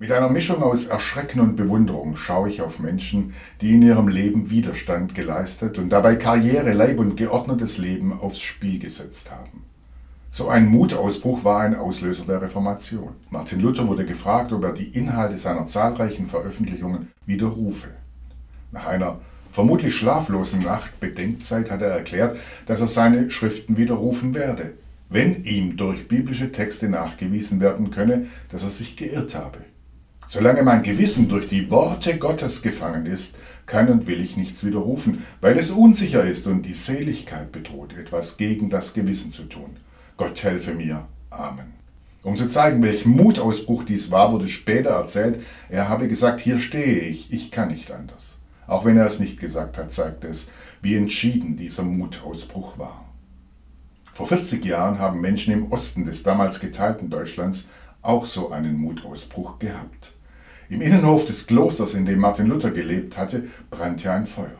Mit einer Mischung aus Erschrecken und Bewunderung schaue ich auf Menschen, die in ihrem Leben Widerstand geleistet und dabei Karriere, Leib und geordnetes Leben aufs Spiel gesetzt haben. So ein Mutausbruch war ein Auslöser der Reformation. Martin Luther wurde gefragt, ob er die Inhalte seiner zahlreichen Veröffentlichungen widerrufe. Nach einer vermutlich schlaflosen Nacht Bedenkzeit hat er erklärt, dass er seine Schriften widerrufen werde, wenn ihm durch biblische Texte nachgewiesen werden könne, dass er sich geirrt habe. Solange mein Gewissen durch die Worte Gottes gefangen ist, kann und will ich nichts widerrufen, weil es unsicher ist und die Seligkeit bedroht, etwas gegen das Gewissen zu tun. Gott helfe mir. Amen. Um zu zeigen, welch Mutausbruch dies war, wurde später erzählt, er habe gesagt, hier stehe ich, ich kann nicht anders. Auch wenn er es nicht gesagt hat, zeigt es, wie entschieden dieser Mutausbruch war. Vor 40 Jahren haben Menschen im Osten des damals geteilten Deutschlands auch so einen Mutausbruch gehabt. Im Innenhof des Klosters, in dem Martin Luther gelebt hatte, brannte ein Feuer.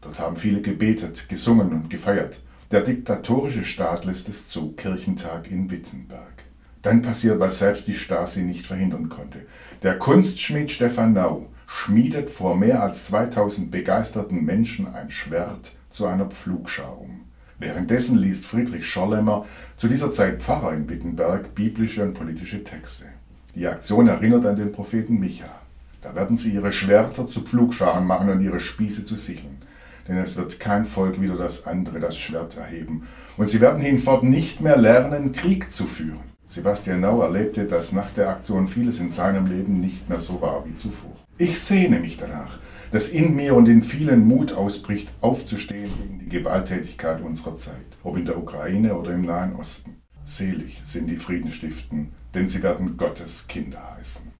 Dort haben viele gebetet, gesungen und gefeiert. Der diktatorische Staat lässt es zu, Kirchentag in Wittenberg. Dann passiert, was selbst die Stasi nicht verhindern konnte. Der Kunstschmied Stefan Nau schmiedet vor mehr als 2000 begeisterten Menschen ein Schwert zu einer Pflugschar um. Währenddessen liest Friedrich Schorlemmer, zu dieser Zeit Pfarrer in Wittenberg, biblische und politische Texte. Die Aktion erinnert an den Propheten Micha. Da werden sie ihre Schwerter zu Pflugscharen machen und ihre Spieße zu Sicheln. Denn es wird kein Volk wieder das andere das Schwert erheben. Und sie werden hinfort nicht mehr lernen, Krieg zu führen. Sebastian Nau erlebte, dass nach der Aktion vieles in seinem Leben nicht mehr so war wie zuvor. Ich sehne mich danach, dass in mir und in vielen Mut ausbricht, aufzustehen gegen die Gewalttätigkeit unserer Zeit, ob in der Ukraine oder im Nahen Osten. Selig sind die Friedenstiften, denn sie werden Gottes Kinder heißen.